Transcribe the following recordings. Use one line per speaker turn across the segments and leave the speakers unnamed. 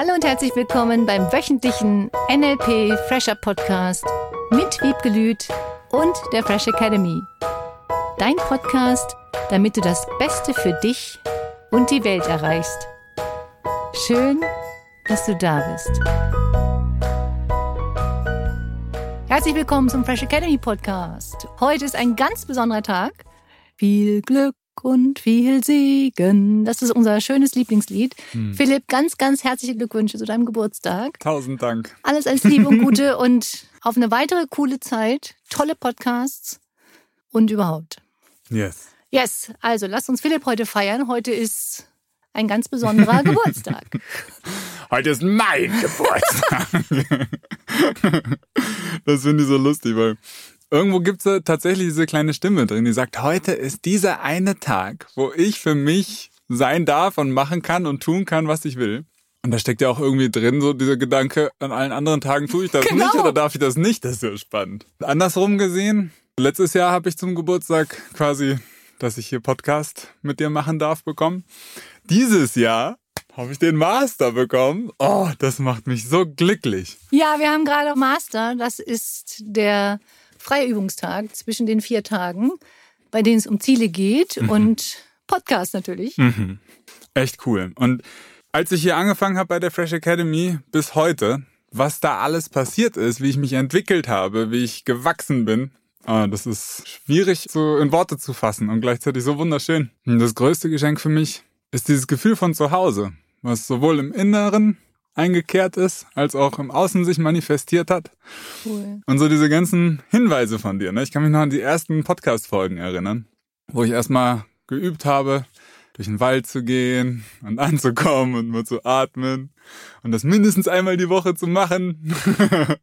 Hallo und herzlich willkommen beim wöchentlichen NLP Fresher Podcast mit Wiebke und der Fresh Academy. Dein Podcast, damit du das Beste für dich und die Welt erreichst. Schön, dass du da bist. Herzlich willkommen zum Fresh Academy Podcast. Heute ist ein ganz besonderer Tag. Viel Glück und viel Segen. Das ist unser schönes Lieblingslied. Hm. Philipp, ganz, ganz herzliche Glückwünsche zu deinem Geburtstag.
Tausend Dank.
Alles als Liebe und Gute und auf eine weitere coole Zeit, tolle Podcasts und überhaupt.
Yes.
Yes, also lasst uns Philipp heute feiern. Heute ist ein ganz besonderer Geburtstag.
Heute ist mein Geburtstag. das finde ich so lustig, weil irgendwo gibt es tatsächlich diese kleine Stimme drin, die sagt, heute ist dieser eine Tag, wo ich für mich sein darf und machen kann und tun kann, was ich will. Und da steckt ja auch irgendwie drin, so dieser Gedanke, an allen anderen Tagen tue ich das genau. nicht oder darf ich das nicht? Das ist ja spannend. Andersrum gesehen, letztes Jahr habe ich zum Geburtstag quasi, dass ich hier Podcast mit dir machen darf, bekommen. Dieses Jahr habe ich den Master bekommen. Oh, das macht mich so glücklich.
Ja, wir haben gerade Master. Das ist der freie Übungstag zwischen den vier Tagen, bei denen es um Ziele geht mhm. und Podcast natürlich.
Mhm. Echt cool. Und als ich hier angefangen habe bei der Fresh Academy bis heute, was da alles passiert ist, wie ich mich entwickelt habe, wie ich gewachsen bin, ah, das ist schwierig so in Worte zu fassen und gleichzeitig so wunderschön. Und das größte Geschenk für mich ist dieses Gefühl von zu Hause, was sowohl im Inneren eingekehrt ist, als auch im Außen sich manifestiert hat. Cool. Und so diese ganzen Hinweise von dir. Ne? Ich kann mich noch an die ersten Podcast-Folgen erinnern, wo ich erstmal geübt habe, durch den Wald zu gehen und anzukommen und mal zu atmen und das mindestens einmal die Woche zu machen.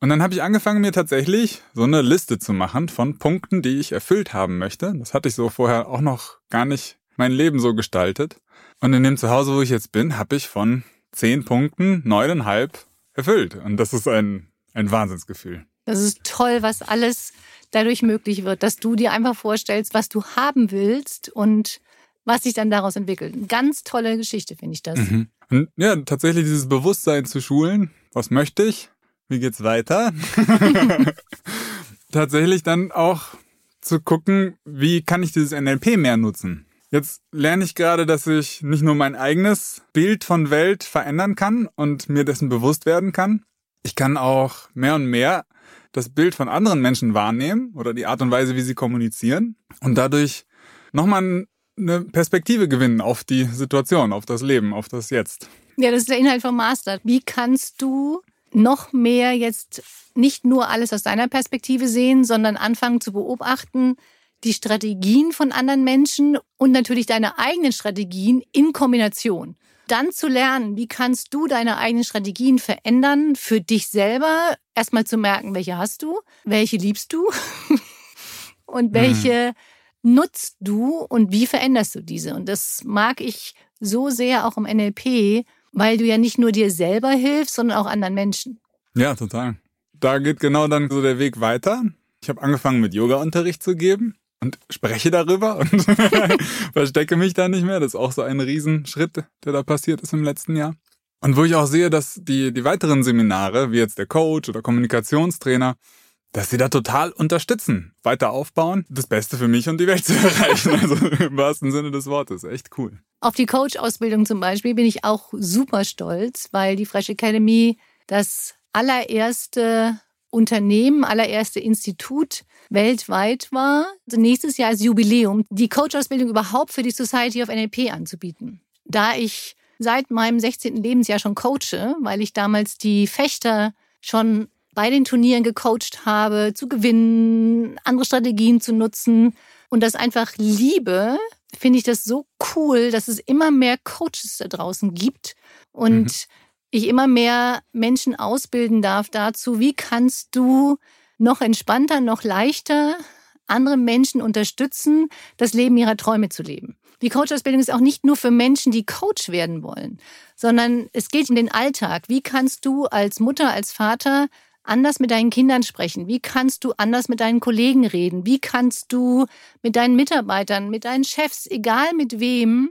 und dann habe ich angefangen, mir tatsächlich so eine Liste zu machen von Punkten, die ich erfüllt haben möchte. Das hatte ich so vorher auch noch gar nicht mein Leben so gestaltet. Und in dem Zuhause, wo ich jetzt bin, habe ich von zehn Punkten neuneinhalb erfüllt. Und das ist ein, ein Wahnsinnsgefühl.
Das ist toll, was alles dadurch möglich wird, dass du dir einfach vorstellst, was du haben willst und was sich dann daraus entwickelt. Eine ganz tolle Geschichte, finde ich das. Mhm.
Und ja, tatsächlich dieses Bewusstsein zu schulen. Was möchte ich? Wie geht's weiter? tatsächlich dann auch zu gucken, wie kann ich dieses NLP mehr nutzen? Jetzt lerne ich gerade, dass ich nicht nur mein eigenes Bild von Welt verändern kann und mir dessen bewusst werden kann. Ich kann auch mehr und mehr das Bild von anderen Menschen wahrnehmen oder die Art und Weise, wie sie kommunizieren und dadurch nochmal eine Perspektive gewinnen auf die Situation, auf das Leben, auf das Jetzt.
Ja, das ist der Inhalt vom Master. Wie kannst du noch mehr jetzt nicht nur alles aus deiner Perspektive sehen, sondern anfangen zu beobachten, die Strategien von anderen Menschen und natürlich deine eigenen Strategien in Kombination. Dann zu lernen, wie kannst du deine eigenen Strategien verändern für dich selber. Erstmal zu merken, welche hast du, welche liebst du und mhm. welche mhm. nutzt du und wie veränderst du diese. Und das mag ich so sehr auch im NLP, weil du ja nicht nur dir selber hilfst, sondern auch anderen Menschen.
Ja, total. Da geht genau dann so der Weg weiter. Ich habe angefangen mit Yoga-Unterricht zu geben und spreche darüber und verstecke mich da nicht mehr. Das ist auch so ein Riesenschritt, der da passiert ist im letzten Jahr. Und wo ich auch sehe, dass die, die weiteren Seminare, wie jetzt der Coach oder Kommunikationstrainer, dass sie da total unterstützen, weiter aufbauen, das Beste für mich und die Welt zu erreichen. Also im wahrsten Sinne des Wortes. Echt cool.
Auf die Coach-Ausbildung zum Beispiel bin ich auch super stolz, weil die Fresh Academy das allererste Unternehmen, allererste Institut weltweit war. Nächstes Jahr ist Jubiläum, die Coach-Ausbildung überhaupt für die Society of NLP anzubieten. Da ich seit meinem 16. Lebensjahr schon coache, weil ich damals die Fechter schon bei den Turnieren gecoacht habe, zu gewinnen, andere Strategien zu nutzen und das einfach liebe, finde ich das so cool, dass es immer mehr Coaches da draußen gibt und mhm ich immer mehr Menschen ausbilden darf dazu, wie kannst du noch entspannter, noch leichter andere Menschen unterstützen, das Leben ihrer Träume zu leben. Die Coach-Ausbildung ist auch nicht nur für Menschen, die Coach werden wollen, sondern es geht um den Alltag. Wie kannst du als Mutter, als Vater anders mit deinen Kindern sprechen? Wie kannst du anders mit deinen Kollegen reden? Wie kannst du mit deinen Mitarbeitern, mit deinen Chefs, egal mit wem,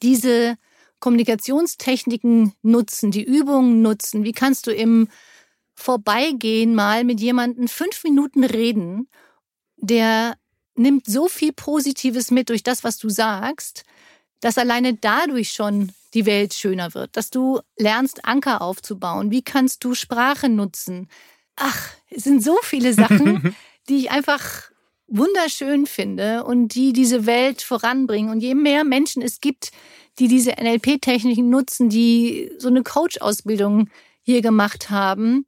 diese Kommunikationstechniken nutzen, die Übungen nutzen? Wie kannst du im Vorbeigehen mal mit jemandem fünf Minuten reden, der nimmt so viel Positives mit durch das, was du sagst, dass alleine dadurch schon die Welt schöner wird, dass du lernst, Anker aufzubauen. Wie kannst du Sprache nutzen? Ach, es sind so viele Sachen, die ich einfach wunderschön finde und die diese Welt voranbringen. Und je mehr Menschen es gibt, die diese NLP-Techniken nutzen, die so eine Coach-Ausbildung hier gemacht haben,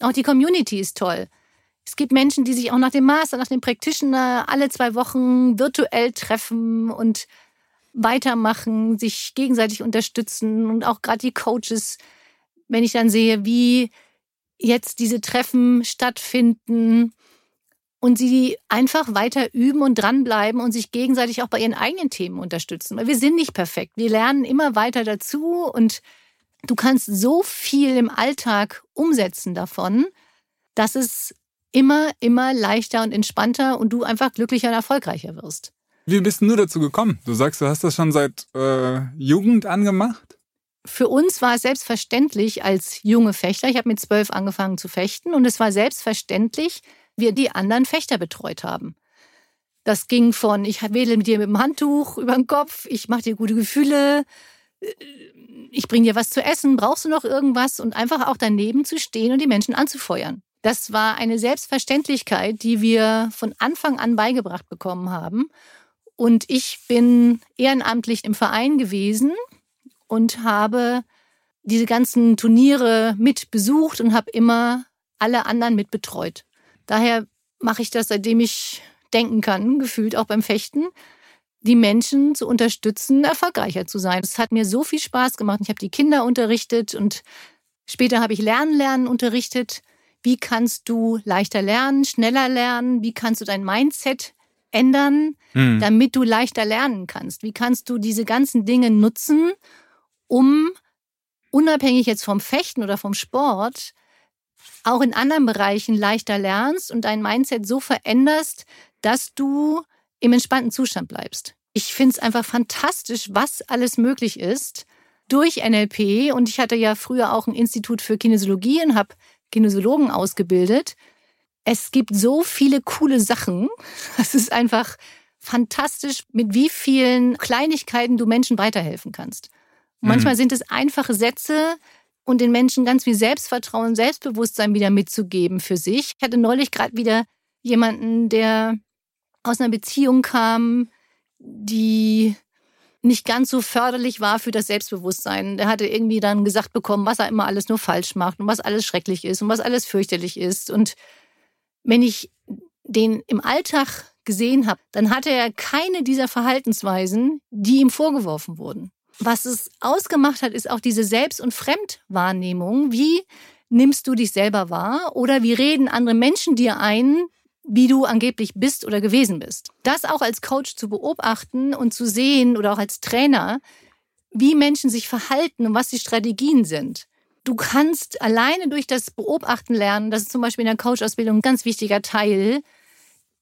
auch die Community ist toll. Es gibt Menschen, die sich auch nach dem Master, nach dem Practitioner alle zwei Wochen virtuell treffen und weitermachen, sich gegenseitig unterstützen und auch gerade die Coaches, wenn ich dann sehe, wie jetzt diese Treffen stattfinden und sie einfach weiter üben und dranbleiben und sich gegenseitig auch bei ihren eigenen Themen unterstützen. Weil wir sind nicht perfekt. Wir lernen immer weiter dazu und du kannst so viel im Alltag umsetzen davon, dass es immer, immer leichter und entspannter und du einfach glücklicher und erfolgreicher wirst.
Wie bist du dazu gekommen? Du sagst, du hast das schon seit äh, Jugend angemacht?
Für uns war es selbstverständlich als junge Fechter, ich habe mit zwölf angefangen zu fechten und es war selbstverständlich, wir die anderen Fechter betreut haben. Das ging von, ich wedel mit dir mit dem Handtuch über den Kopf, ich mache dir gute Gefühle, ich bringe dir was zu essen, brauchst du noch irgendwas und einfach auch daneben zu stehen und die Menschen anzufeuern. Das war eine Selbstverständlichkeit, die wir von Anfang an beigebracht bekommen haben. Und ich bin ehrenamtlich im Verein gewesen und habe diese ganzen Turniere mit besucht und habe immer alle anderen mit betreut. Daher mache ich das, seitdem ich denken kann, gefühlt auch beim Fechten, die Menschen zu unterstützen, erfolgreicher zu sein. Es hat mir so viel Spaß gemacht. Ich habe die Kinder unterrichtet und später habe ich Lernen lernen unterrichtet. Wie kannst du leichter lernen, schneller lernen? Wie kannst du dein Mindset ändern, mhm. damit du leichter lernen kannst? Wie kannst du diese ganzen Dinge nutzen, um unabhängig jetzt vom Fechten oder vom Sport auch in anderen Bereichen leichter lernst und dein Mindset so veränderst, dass du im entspannten Zustand bleibst. Ich finde es einfach fantastisch, was alles möglich ist durch NLP. Und ich hatte ja früher auch ein Institut für Kinesiologie und habe Kinesiologen ausgebildet es gibt so viele coole Sachen. Es ist einfach fantastisch, mit wie vielen Kleinigkeiten du Menschen weiterhelfen kannst. Und manchmal mhm. sind es einfache Sätze und den Menschen ganz viel Selbstvertrauen, Selbstbewusstsein wieder mitzugeben für sich. Ich hatte neulich gerade wieder jemanden, der aus einer Beziehung kam, die nicht ganz so förderlich war für das Selbstbewusstsein. Der hatte irgendwie dann gesagt bekommen, was er immer alles nur falsch macht und was alles schrecklich ist und was alles fürchterlich ist. Und wenn ich den im Alltag gesehen habe, dann hatte er keine dieser Verhaltensweisen, die ihm vorgeworfen wurden. Was es ausgemacht hat, ist auch diese Selbst- und Fremdwahrnehmung. Wie nimmst du dich selber wahr oder wie reden andere Menschen dir ein, wie du angeblich bist oder gewesen bist? Das auch als Coach zu beobachten und zu sehen oder auch als Trainer, wie Menschen sich verhalten und was die Strategien sind. Du kannst alleine durch das Beobachten lernen, das ist zum Beispiel in der Coach-Ausbildung ein ganz wichtiger Teil.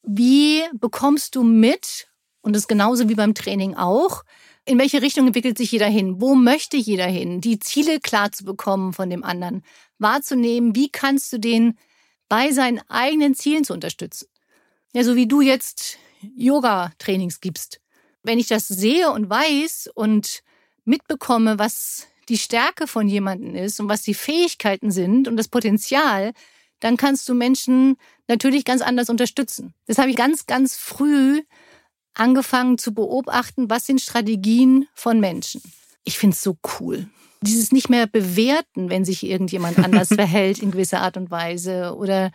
Wie bekommst du mit, und das ist genauso wie beim Training auch, in welche Richtung entwickelt sich jeder hin? Wo möchte jeder hin? Die Ziele klar zu bekommen von dem anderen, wahrzunehmen, wie kannst du den bei seinen eigenen Zielen zu unterstützen? Ja, so wie du jetzt Yoga-Trainings gibst. Wenn ich das sehe und weiß und mitbekomme, was die Stärke von jemandem ist und was die Fähigkeiten sind und das Potenzial, dann kannst du Menschen natürlich ganz anders unterstützen. Das habe ich ganz, ganz früh angefangen zu beobachten, was sind Strategien von Menschen. Ich finde es so cool. Dieses nicht mehr bewerten, wenn sich irgendjemand anders verhält in gewisser Art und Weise oder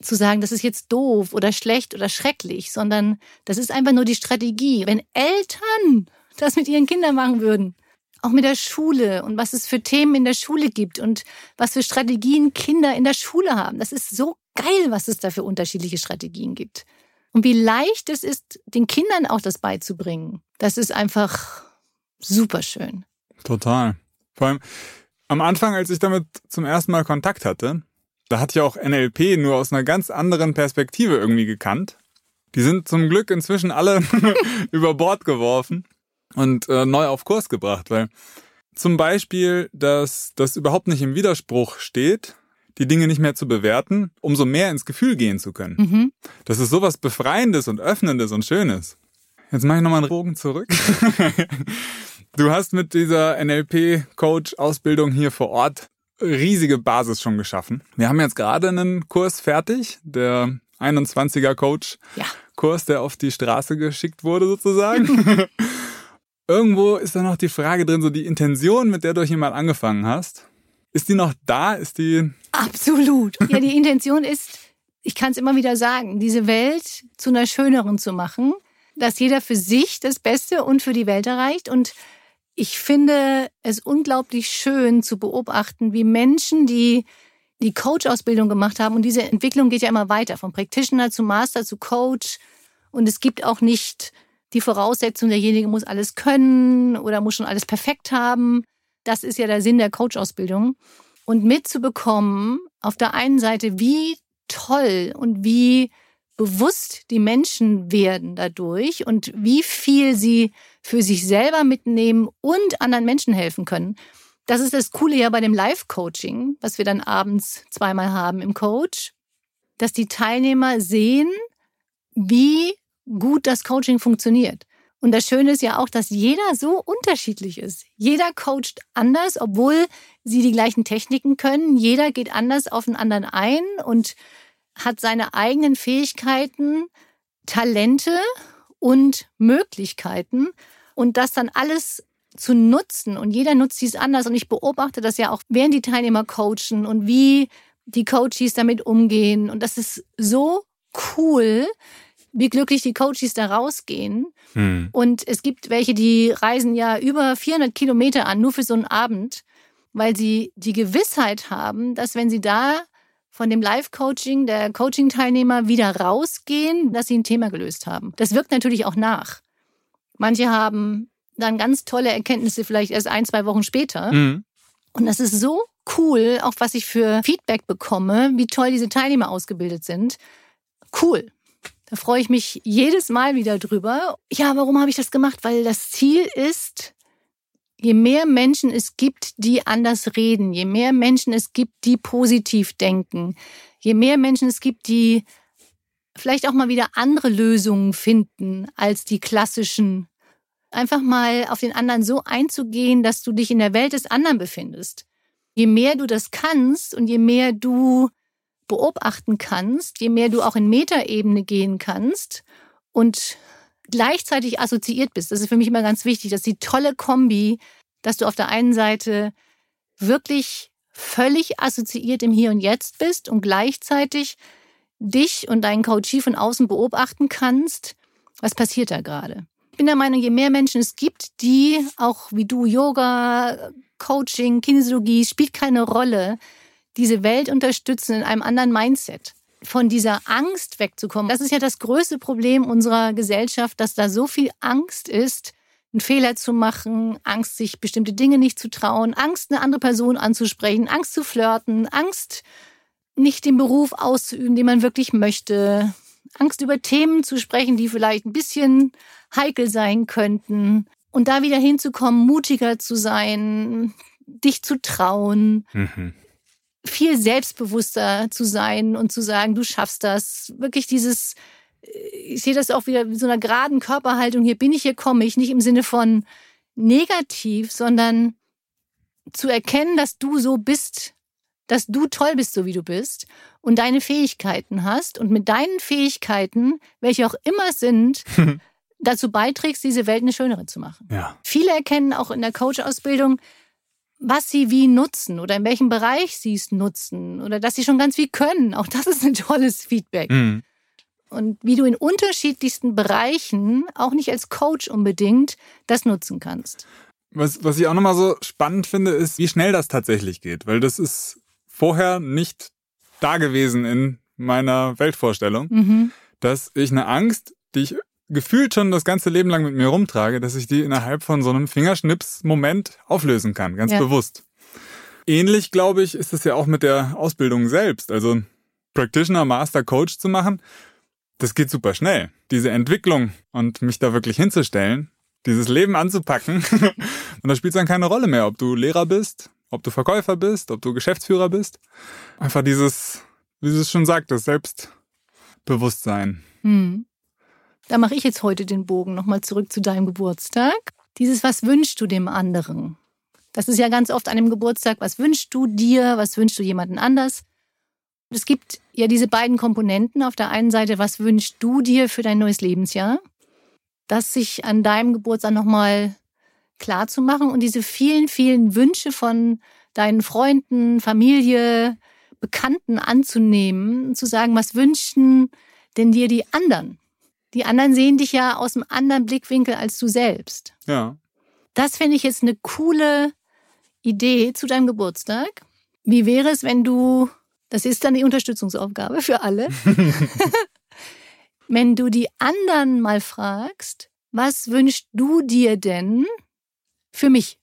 zu sagen, das ist jetzt doof oder schlecht oder schrecklich, sondern das ist einfach nur die Strategie. Wenn Eltern das mit ihren Kindern machen würden, auch mit der Schule und was es für Themen in der Schule gibt und was für Strategien Kinder in der Schule haben. Das ist so geil, was es da für unterschiedliche Strategien gibt. Und wie leicht es ist, den Kindern auch das beizubringen. Das ist einfach super schön.
Total. Vor allem am Anfang, als ich damit zum ersten Mal Kontakt hatte, da hatte ich auch NLP nur aus einer ganz anderen Perspektive irgendwie gekannt. Die sind zum Glück inzwischen alle über Bord geworfen. und äh, neu auf Kurs gebracht, weil zum Beispiel, dass das überhaupt nicht im Widerspruch steht, die Dinge nicht mehr zu bewerten, umso mehr ins Gefühl gehen zu können. Mhm. Das ist sowas Befreiendes und Öffnendes und Schönes. Jetzt mache ich nochmal einen Bogen zurück. du hast mit dieser NLP-Coach-Ausbildung hier vor Ort riesige Basis schon geschaffen. Wir haben jetzt gerade einen Kurs fertig, der 21er Coach ja. Kurs, der auf die Straße geschickt wurde sozusagen. Irgendwo ist da noch die Frage drin, so die Intention, mit der du hier mal angefangen hast. Ist die noch da? Ist die?
Absolut. Ja, die Intention ist, ich kann es immer wieder sagen, diese Welt zu einer schöneren zu machen, dass jeder für sich das Beste und für die Welt erreicht und ich finde es unglaublich schön zu beobachten, wie Menschen, die die Coach-Ausbildung gemacht haben, und diese Entwicklung geht ja immer weiter, vom Practitioner zu Master zu Coach. Und es gibt auch nicht die Voraussetzung, derjenige muss alles können oder muss schon alles perfekt haben. Das ist ja der Sinn der Coach-Ausbildung. Und mitzubekommen, auf der einen Seite, wie toll und wie bewusst die Menschen werden dadurch und wie viel sie für sich selber mitnehmen und anderen Menschen helfen können. Das ist das Coole ja bei dem Live-Coaching, was wir dann abends zweimal haben im Coach, dass die Teilnehmer sehen, wie gut das Coaching funktioniert. Und das Schöne ist ja auch, dass jeder so unterschiedlich ist. Jeder coacht anders, obwohl sie die gleichen Techniken können. Jeder geht anders auf den anderen ein und hat seine eigenen Fähigkeiten, Talente und Möglichkeiten. Und das dann alles zu nutzen. Und jeder nutzt dies anders. Und ich beobachte das ja auch, während die Teilnehmer coachen und wie die Coaches damit umgehen. Und das ist so cool, wie glücklich die Coaches da rausgehen. Hm. Und es gibt welche, die reisen ja über 400 Kilometer an, nur für so einen Abend, weil sie die Gewissheit haben, dass wenn sie da von dem Live-Coaching der Coaching-Teilnehmer wieder rausgehen, dass sie ein Thema gelöst haben. Das wirkt natürlich auch nach. Manche haben dann ganz tolle Erkenntnisse vielleicht erst ein, zwei Wochen später. Mhm. Und das ist so cool, auch was ich für Feedback bekomme, wie toll diese Teilnehmer ausgebildet sind. Cool. Da freue ich mich jedes Mal wieder drüber. Ja, warum habe ich das gemacht? Weil das Ziel ist, je mehr Menschen es gibt, die anders reden, je mehr Menschen es gibt, die positiv denken, je mehr Menschen es gibt, die vielleicht auch mal wieder andere Lösungen finden als die klassischen. Einfach mal auf den anderen so einzugehen, dass du dich in der Welt des anderen befindest. Je mehr du das kannst und je mehr du beobachten kannst, je mehr du auch in Metaebene gehen kannst und gleichzeitig assoziiert bist. Das ist für mich immer ganz wichtig, dass die tolle Kombi, dass du auf der einen Seite wirklich völlig assoziiert im Hier und Jetzt bist und gleichzeitig dich und deinen Coachie von außen beobachten kannst, was passiert da gerade. Ich bin der Meinung, je mehr Menschen es gibt, die auch wie du Yoga, Coaching, Kinesiologie, spielt keine Rolle, diese Welt unterstützen in einem anderen Mindset. Von dieser Angst wegzukommen. Das ist ja das größte Problem unserer Gesellschaft, dass da so viel Angst ist, einen Fehler zu machen, Angst, sich bestimmte Dinge nicht zu trauen, Angst, eine andere Person anzusprechen, Angst zu flirten, Angst, nicht den Beruf auszuüben, den man wirklich möchte, Angst über Themen zu sprechen, die vielleicht ein bisschen heikel sein könnten. Und da wieder hinzukommen, mutiger zu sein, dich zu trauen. Mhm viel selbstbewusster zu sein und zu sagen, du schaffst das. Wirklich dieses, äh, ich sehe das auch wieder mit so einer geraden Körperhaltung, hier bin ich, hier komme ich, nicht im Sinne von negativ, sondern zu erkennen, dass du so bist, dass du toll bist, so wie du bist und deine Fähigkeiten hast und mit deinen Fähigkeiten, welche auch immer sind, dazu beiträgst, diese Welt eine schönere zu machen. Ja. Viele erkennen auch in der Coach-Ausbildung, was sie wie nutzen oder in welchem Bereich sie es nutzen oder dass sie schon ganz viel können. Auch das ist ein tolles Feedback. Mhm. Und wie du in unterschiedlichsten Bereichen, auch nicht als Coach unbedingt, das nutzen kannst.
Was, was ich auch nochmal so spannend finde, ist, wie schnell das tatsächlich geht, weil das ist vorher nicht da gewesen in meiner Weltvorstellung, mhm. dass ich eine Angst, die ich gefühlt schon das ganze Leben lang mit mir rumtrage, dass ich die innerhalb von so einem Fingerschnips-Moment auflösen kann, ganz ja. bewusst. Ähnlich, glaube ich, ist es ja auch mit der Ausbildung selbst. Also Practitioner, Master, Coach zu machen, das geht super schnell. Diese Entwicklung und mich da wirklich hinzustellen dieses Leben anzupacken. Und da spielt es dann keine Rolle mehr, ob du Lehrer bist, ob du Verkäufer bist, ob du Geschäftsführer bist. Einfach dieses, wie du es schon sagtest, Selbstbewusstsein.
Hm. Da mache ich jetzt heute den Bogen nochmal zurück zu deinem Geburtstag. Dieses, was wünschst du dem anderen? Das ist ja ganz oft an dem Geburtstag, was wünschst du dir, was wünschst du jemanden anders? Es gibt ja diese beiden Komponenten. Auf der einen Seite, was wünschst du dir für dein neues Lebensjahr? Das sich an deinem Geburtstag nochmal klar zu machen und diese vielen, vielen Wünsche von deinen Freunden, Familie, Bekannten anzunehmen, zu sagen, was wünschen denn dir die anderen? Die anderen sehen dich ja aus einem anderen Blickwinkel als du selbst.
Ja.
Das finde ich jetzt eine coole Idee zu deinem Geburtstag. Wie wäre es, wenn du, das ist dann die Unterstützungsaufgabe für alle, wenn du die anderen mal fragst, was wünschst du dir denn für mich?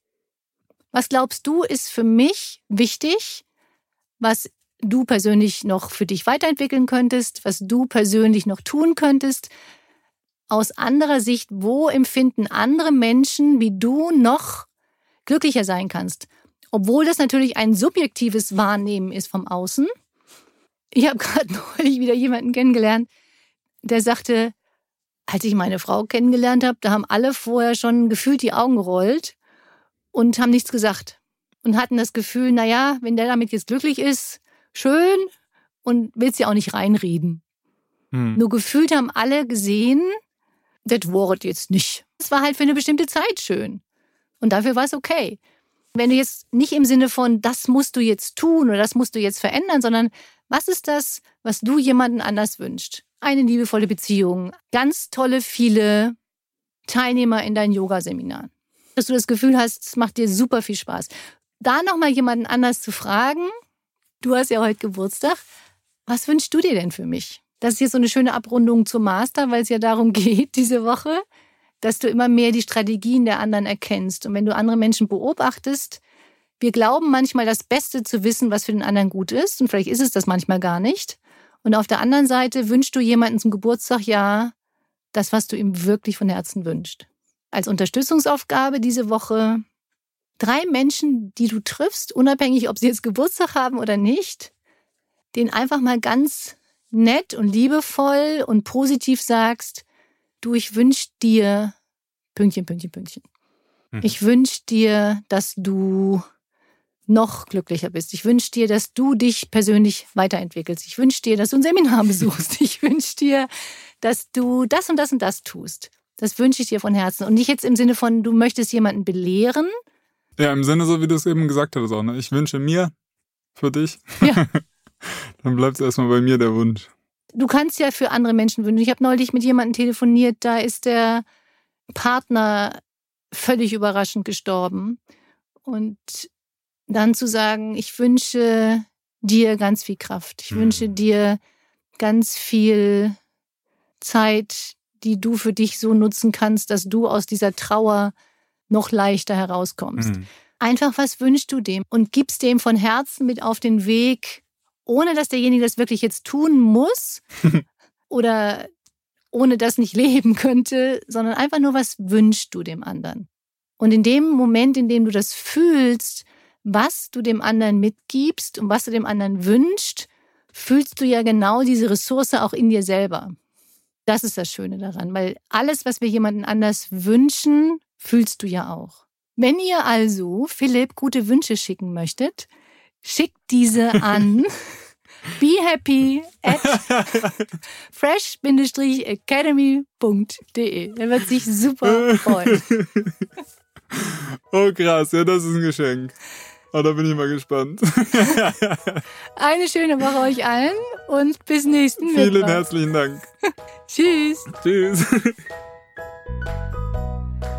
Was glaubst du ist für mich wichtig, was du persönlich noch für dich weiterentwickeln könntest, was du persönlich noch tun könntest? Aus anderer Sicht, wo empfinden andere Menschen wie du noch glücklicher sein kannst? Obwohl das natürlich ein subjektives Wahrnehmen ist vom Außen. Ich habe gerade neulich wieder jemanden kennengelernt, der sagte, als ich meine Frau kennengelernt habe, da haben alle vorher schon gefühlt die Augen gerollt und haben nichts gesagt und hatten das Gefühl, na ja, wenn der damit jetzt glücklich ist, schön und willst ja auch nicht reinreden. Hm. Nur gefühlt haben alle gesehen, das Wort jetzt nicht. Es war halt für eine bestimmte Zeit schön. Und dafür war es okay. Wenn du jetzt nicht im Sinne von, das musst du jetzt tun oder das musst du jetzt verändern, sondern was ist das, was du jemanden anders wünscht? Eine liebevolle Beziehung, ganz tolle, viele Teilnehmer in dein Yoga-Seminar. Dass du das Gefühl hast, es macht dir super viel Spaß. Da nochmal jemanden anders zu fragen, du hast ja heute Geburtstag, was wünschst du dir denn für mich? Das ist jetzt so eine schöne Abrundung zum Master, weil es ja darum geht, diese Woche, dass du immer mehr die Strategien der anderen erkennst. Und wenn du andere Menschen beobachtest, wir glauben manchmal das Beste zu wissen, was für den anderen gut ist. Und vielleicht ist es das manchmal gar nicht. Und auf der anderen Seite wünschst du jemanden zum Geburtstag ja das, was du ihm wirklich von Herzen wünschst. Als Unterstützungsaufgabe diese Woche drei Menschen, die du triffst, unabhängig, ob sie jetzt Geburtstag haben oder nicht, den einfach mal ganz nett und liebevoll und positiv sagst, du, ich wünsche dir Pünktchen, Pünktchen, Pünktchen. Mhm. Ich wünsche dir, dass du noch glücklicher bist. Ich wünsche dir, dass du dich persönlich weiterentwickelst. Ich wünsche dir, dass du ein Seminar besuchst. Ich wünsche dir, dass du das und das und das tust. Das wünsche ich dir von Herzen. Und nicht jetzt im Sinne von, du möchtest jemanden belehren.
Ja, im Sinne so, wie du es eben gesagt hattest auch. Ne? Ich wünsche mir für dich. Ja. Dann bleibt es erstmal bei mir der Wunsch.
Du kannst ja für andere Menschen wünschen. Ich habe neulich mit jemandem telefoniert, da ist der Partner völlig überraschend gestorben. Und dann zu sagen, ich wünsche dir ganz viel Kraft. Ich mhm. wünsche dir ganz viel Zeit, die du für dich so nutzen kannst, dass du aus dieser Trauer noch leichter herauskommst. Mhm. Einfach, was wünschst du dem? Und gibst dem von Herzen mit auf den Weg, ohne dass derjenige das wirklich jetzt tun muss oder ohne das nicht leben könnte, sondern einfach nur, was wünschst du dem anderen? Und in dem Moment, in dem du das fühlst, was du dem anderen mitgibst und was du dem anderen wünschst, fühlst du ja genau diese Ressource auch in dir selber. Das ist das Schöne daran, weil alles, was wir jemanden anders wünschen, fühlst du ja auch. Wenn ihr also Philipp gute Wünsche schicken möchtet, schickt diese an behappy at fresh-academy.de. Er wird sich super freuen.
Oh krass, ja, das ist ein Geschenk. Oh, da bin ich mal gespannt.
Eine schöne Woche euch allen und bis nächsten
Mittwoch. Vielen herzlichen Dank.
Tschüss.
Tschüss.